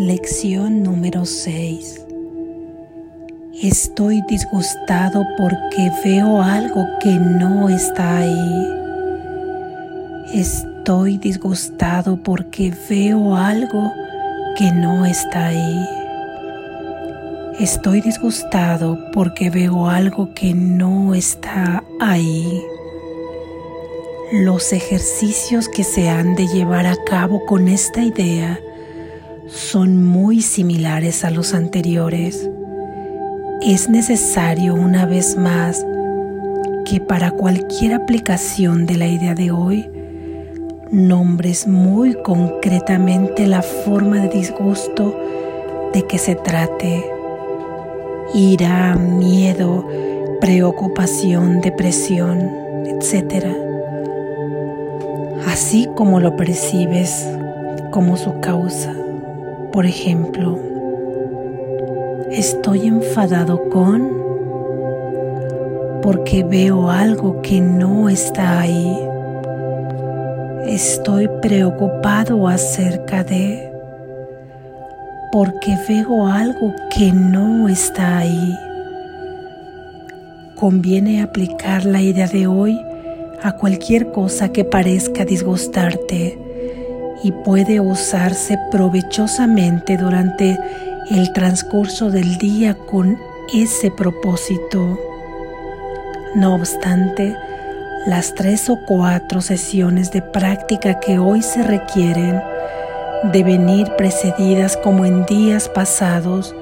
Lección número 6. Estoy disgustado porque veo algo que no está ahí. Estoy disgustado porque veo algo que no está ahí. Estoy disgustado porque veo algo que no está ahí. Los ejercicios que se han de llevar a cabo con esta idea son muy similares a los anteriores. Es necesario una vez más que para cualquier aplicación de la idea de hoy nombres muy concretamente la forma de disgusto de que se trate. Ira, miedo, preocupación, depresión, etc. Así como lo percibes como su causa. Por ejemplo, estoy enfadado con porque veo algo que no está ahí. Estoy preocupado acerca de porque veo algo que no está ahí. Conviene aplicar la idea de hoy a cualquier cosa que parezca disgustarte y puede usarse provechosamente durante el transcurso del día con ese propósito. No obstante, las tres o cuatro sesiones de práctica que hoy se requieren deben ir precedidas como en días pasados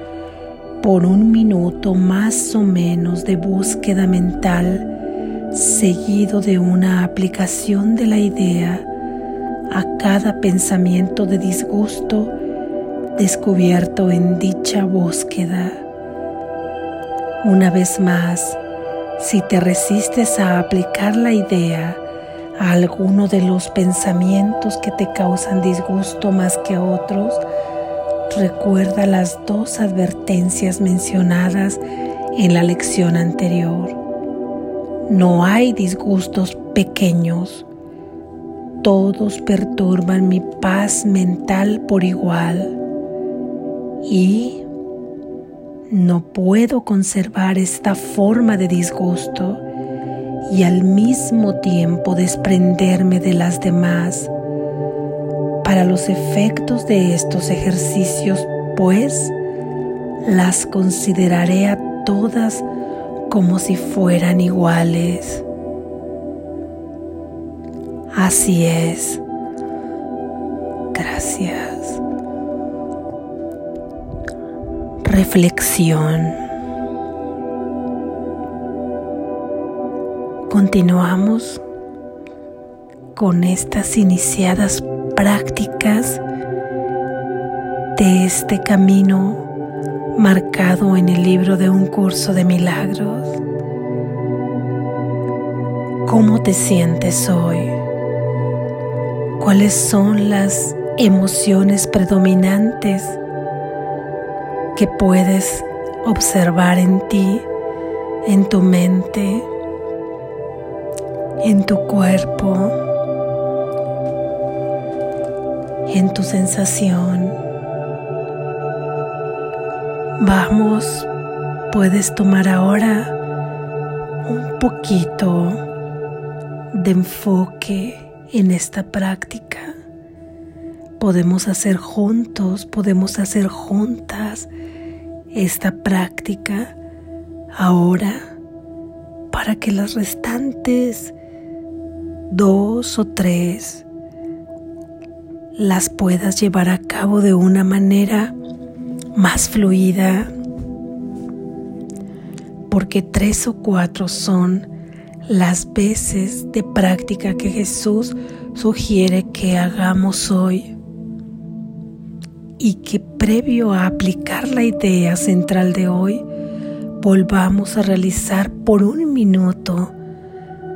por un minuto más o menos de búsqueda mental seguido de una aplicación de la idea a cada pensamiento de disgusto descubierto en dicha búsqueda. Una vez más, si te resistes a aplicar la idea a alguno de los pensamientos que te causan disgusto más que otros, recuerda las dos advertencias mencionadas en la lección anterior. No hay disgustos pequeños todos perturban mi paz mental por igual y no puedo conservar esta forma de disgusto y al mismo tiempo desprenderme de las demás. Para los efectos de estos ejercicios, pues, las consideraré a todas como si fueran iguales. Así es. Gracias. Reflexión. Continuamos con estas iniciadas prácticas de este camino marcado en el libro de un curso de milagros. ¿Cómo te sientes hoy? Cuáles son las emociones predominantes que puedes observar en ti, en tu mente, en tu cuerpo, en tu sensación. Vamos, puedes tomar ahora un poquito de enfoque en esta práctica. Podemos hacer juntos, podemos hacer juntas esta práctica ahora para que las restantes dos o tres las puedas llevar a cabo de una manera más fluida, porque tres o cuatro son las veces de práctica que Jesús sugiere que hagamos hoy y que previo a aplicar la idea central de hoy, volvamos a realizar por un minuto,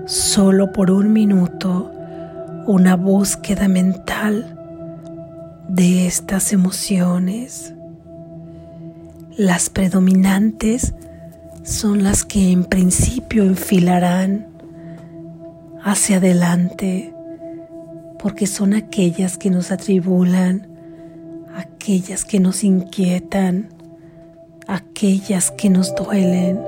solo por un minuto, una búsqueda mental de estas emociones. Las predominantes son las que en principio enfilarán hacia adelante porque son aquellas que nos atribulan aquellas que nos inquietan, aquellas que nos duelen.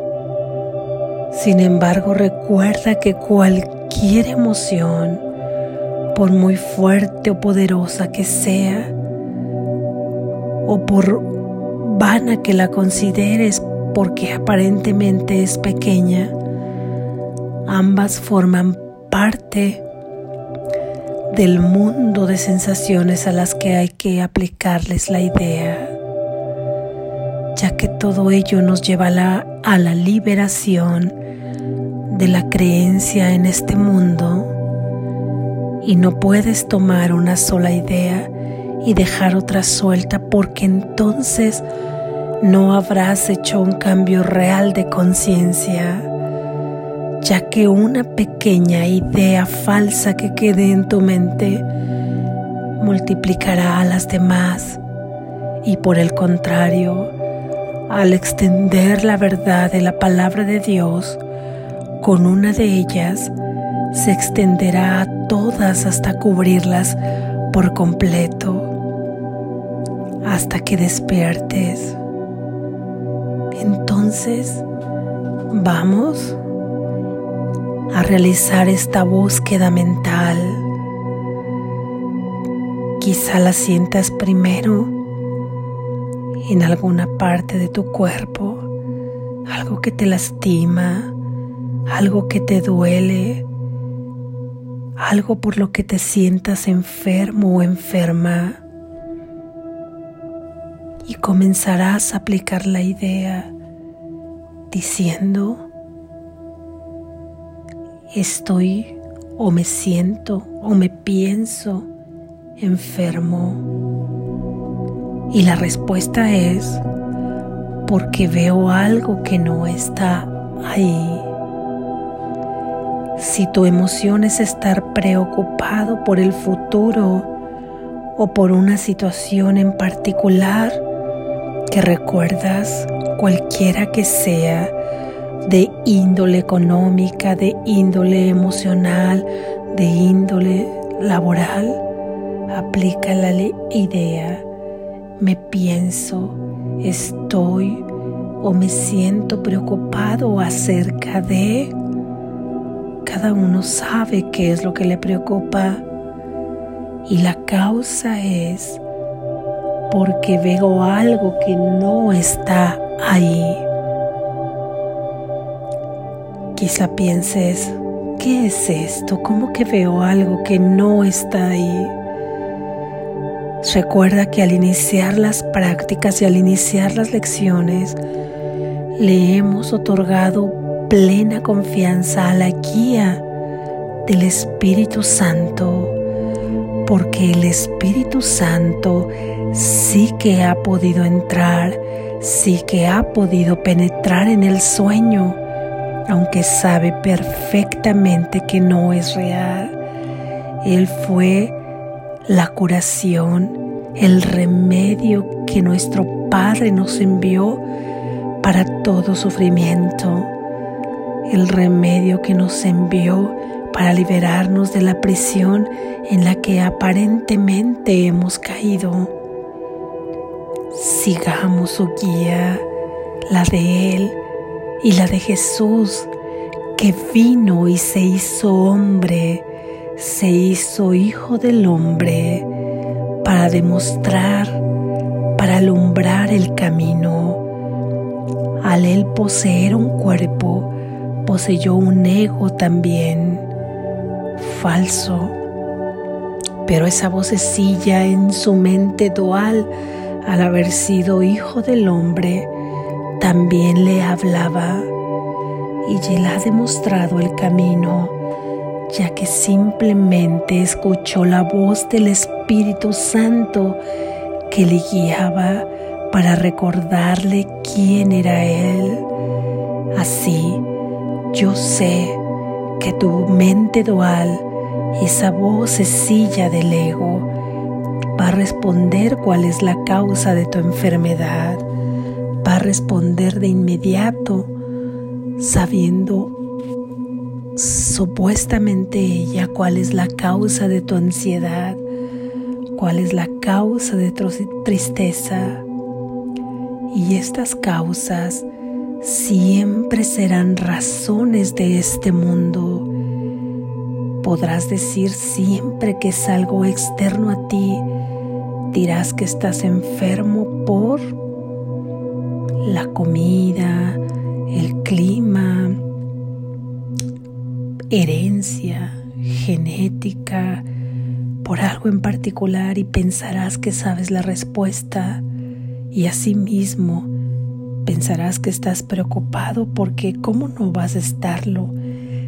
Sin embargo, recuerda que cualquier emoción, por muy fuerte o poderosa que sea, o por vana que la consideres porque aparentemente es pequeña, ambas forman parte del mundo de sensaciones a las que hay que aplicarles la idea, ya que todo ello nos lleva a la, liberación de la creencia en este mundo y no puedes tomar una sola idea y dejar otra suelta porque entonces no habrás hecho un cambio real de conciencia ya que una pequeña idea falsa que quede en tu mente multiplicará a las demás y por el contrario, al extender la verdad de la palabra de Dios con una de ellas, se extenderá a todas hasta cubrirlas por completo, hasta que despiertes. Entonces, vamos a realizar esta búsqueda mental. Quizá la sientas primero en alguna parte de tu cuerpo, algo que te lastima, algo que te duele, algo por lo que te sientas enfermo o enferma. Y comenzarás a aplicar la idea diciendo, estoy o me siento o me pienso enfermo? Y la respuesta es porque veo algo que no está ahí. Si tu emoción es estar preocupado por el futuro o por una situación en particular que recuerdas, cualquiera que sea, de índole económica, de índole emocional, de índole laboral, aplica la idea, me pienso, estoy o me siento preocupado acerca de... Cada uno sabe qué es lo que le preocupa y la causa es porque veo algo que no está ahí. Quizá pienses, ¿qué es esto? ¿Cómo que veo algo que no está ahí? Recuerda que al iniciar las prácticas y al iniciar las lecciones, le hemos otorgado plena confianza a la guía del Espíritu Santo, porque el Espíritu Santo sí que ha podido entrar, sí que ha podido penetrar en el sueño aunque sabe perfectamente que no es real. Él fue la curación, el remedio que nuestro Padre nos envió para todo sufrimiento, el remedio que nos envió para liberarnos de la prisión en la que aparentemente hemos caído. Sigamos su guía, la de Él, y la de Jesús, que vino y se hizo hombre, se hizo hijo del hombre, para demostrar, para alumbrar el camino. Al él poseer un cuerpo, poseyó un ego también, falso. Pero esa vocecilla en su mente dual, al haber sido hijo del hombre, también le hablaba y él ha demostrado el camino, ya que simplemente escuchó la voz del Espíritu Santo que le guiaba para recordarle quién era Él. Así, yo sé que tu mente dual, esa vocecilla del ego, va a responder cuál es la causa de tu enfermedad va a responder de inmediato sabiendo supuestamente ella cuál es la causa de tu ansiedad, cuál es la causa de tristeza. Y estas causas siempre serán razones de este mundo. Podrás decir siempre que es algo externo a ti. Dirás que estás enfermo por la comida, el clima, herencia, genética, por algo en particular y pensarás que sabes la respuesta y asimismo pensarás que estás preocupado porque ¿cómo no vas a estarlo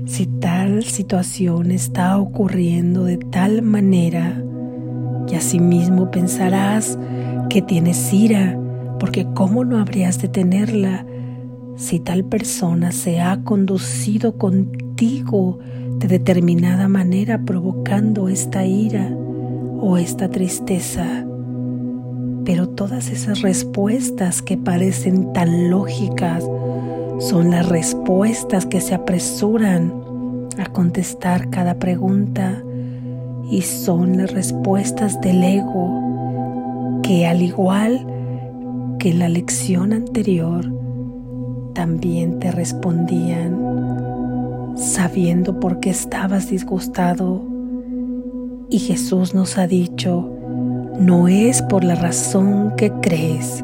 si tal situación está ocurriendo de tal manera? Y asimismo pensarás que tienes ira porque ¿cómo no habrías de tenerla si tal persona se ha conducido contigo de determinada manera provocando esta ira o esta tristeza. Pero todas esas respuestas que parecen tan lógicas son las respuestas que se apresuran a contestar cada pregunta y son las respuestas del ego que al igual que la lección anterior también te respondían sabiendo por qué estabas disgustado. Y Jesús nos ha dicho, no es por la razón que crees.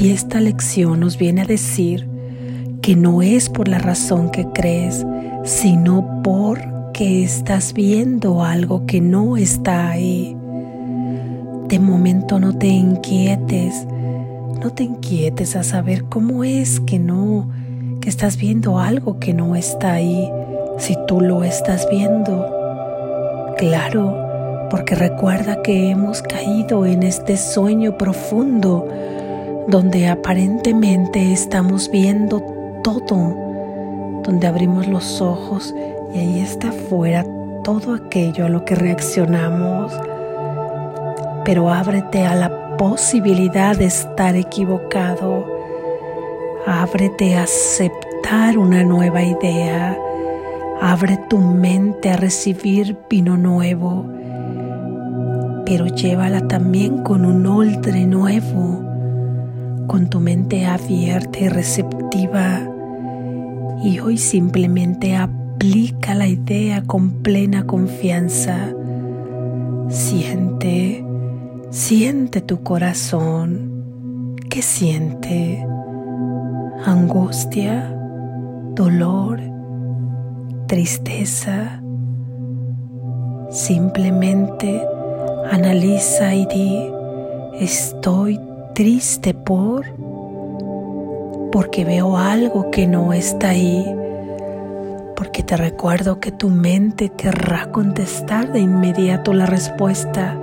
Y esta lección nos viene a decir que no es por la razón que crees, sino porque estás viendo algo que no está ahí. De momento no te inquietes, no te inquietes a saber cómo es que no que estás viendo algo que no está ahí, si tú lo estás viendo. Claro, porque recuerda que hemos caído en este sueño profundo donde aparentemente estamos viendo todo, donde abrimos los ojos y ahí está afuera todo aquello a lo que reaccionamos. Pero ábrete a la posibilidad de estar equivocado Ábrete a aceptar una nueva idea. Abre tu mente a recibir vino nuevo, pero llévala también con un odre nuevo, con tu mente abierta y receptiva. Y hoy simplemente aplica la idea con plena confianza. Siente, siente tu corazón. ¿Qué siente? angustia, dolor, tristeza. Simplemente analiza y di, estoy triste por, porque veo algo que no está ahí, porque te recuerdo que tu mente querrá contestar de inmediato la respuesta,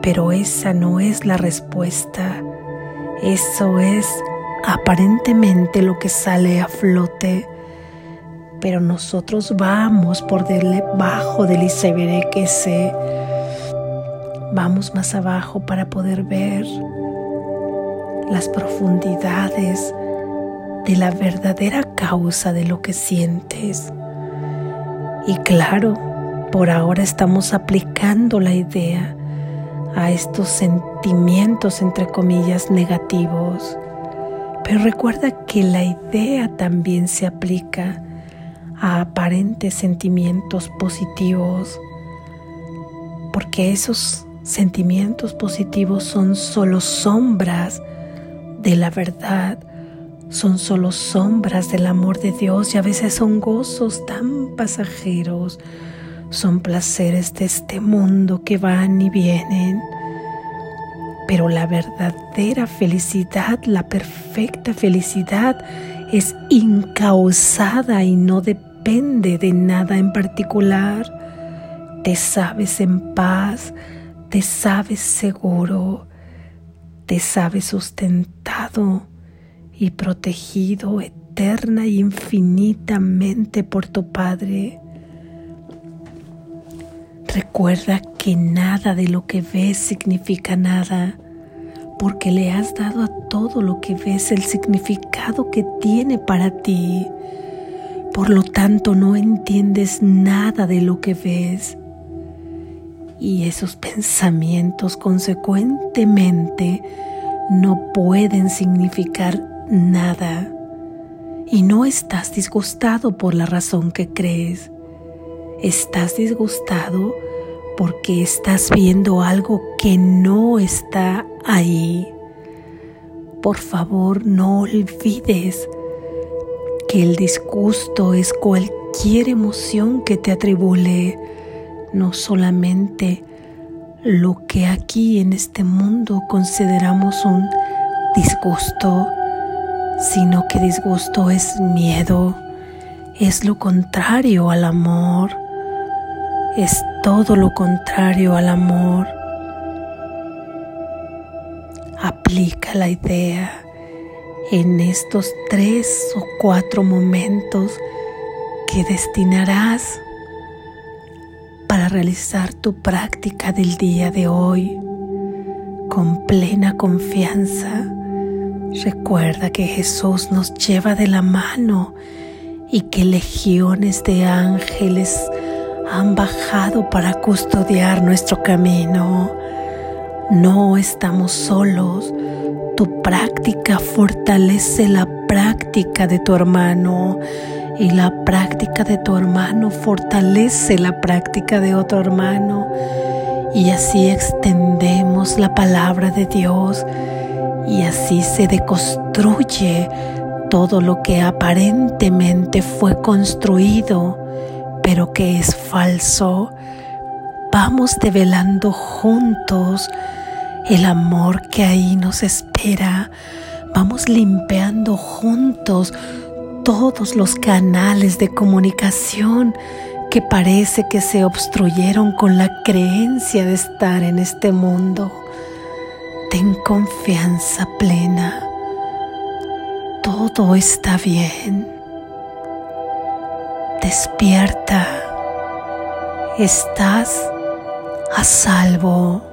pero esa no es la respuesta, eso es aparentemente lo que sale a flote, pero nosotros vamos por debajo del iceberg ese, vamos más abajo para poder ver las profundidades de la verdadera causa de lo que sientes. Y claro, por ahora estamos aplicando la idea a estos sentimientos entre comillas negativos pero recuerda que la idea también se aplica a aparentes sentimientos positivos, porque esos sentimientos positivos son solo sombras de la verdad, son solo sombras del amor de Dios y a veces son gozos tan pasajeros, son placeres de este mundo que van y vienen. Pero la verdadera felicidad, la perfecta felicidad, es incausada y no depende de nada en particular. Te sabes en paz, te sabes seguro, te sabes sustentado y protegido eterna y infinitamente por tu Padre. Recuerda que nada de lo que ves significa nada, porque le has dado a todo lo que ves el significado que tiene para ti. Por lo tanto, no entiendes nada de lo que ves. Y esos pensamientos consecuentemente no pueden significar nada y no estás disgustado por la razón que crees. Estás disgustado porque estás viendo algo que no está ahí. Por favor, no olvides que el disgusto es cualquier emoción que te atribule, no solamente lo que aquí en este mundo consideramos un disgusto, sino que disgusto es miedo, es lo contrario al amor, es todo lo contrario al amor. Aplica la idea en estos tres o cuatro momentos que destinarás realizar tu práctica del día de hoy con plena confianza Recuerda que Jesús nos lleva de la mano y que legiones de ángeles han bajado para custodiar nuestro camino. No estamos solos. Tu práctica fortalece la práctica de tu hermano y la práctica de tu hermano fortalece la práctica de otro hermano y así extendemos la palabra de Dios y así se deconstruye todo lo que aparentemente fue construido, pero que es falso. Vamos develando juntos el amor que ahí nos espera. Vamos limpiando juntos todos los canales de comunicación que parece que se obstruyeron con la creencia de estar en este mundo. Ten confianza plena. Todo está bien. Despierta. Estás a salvo.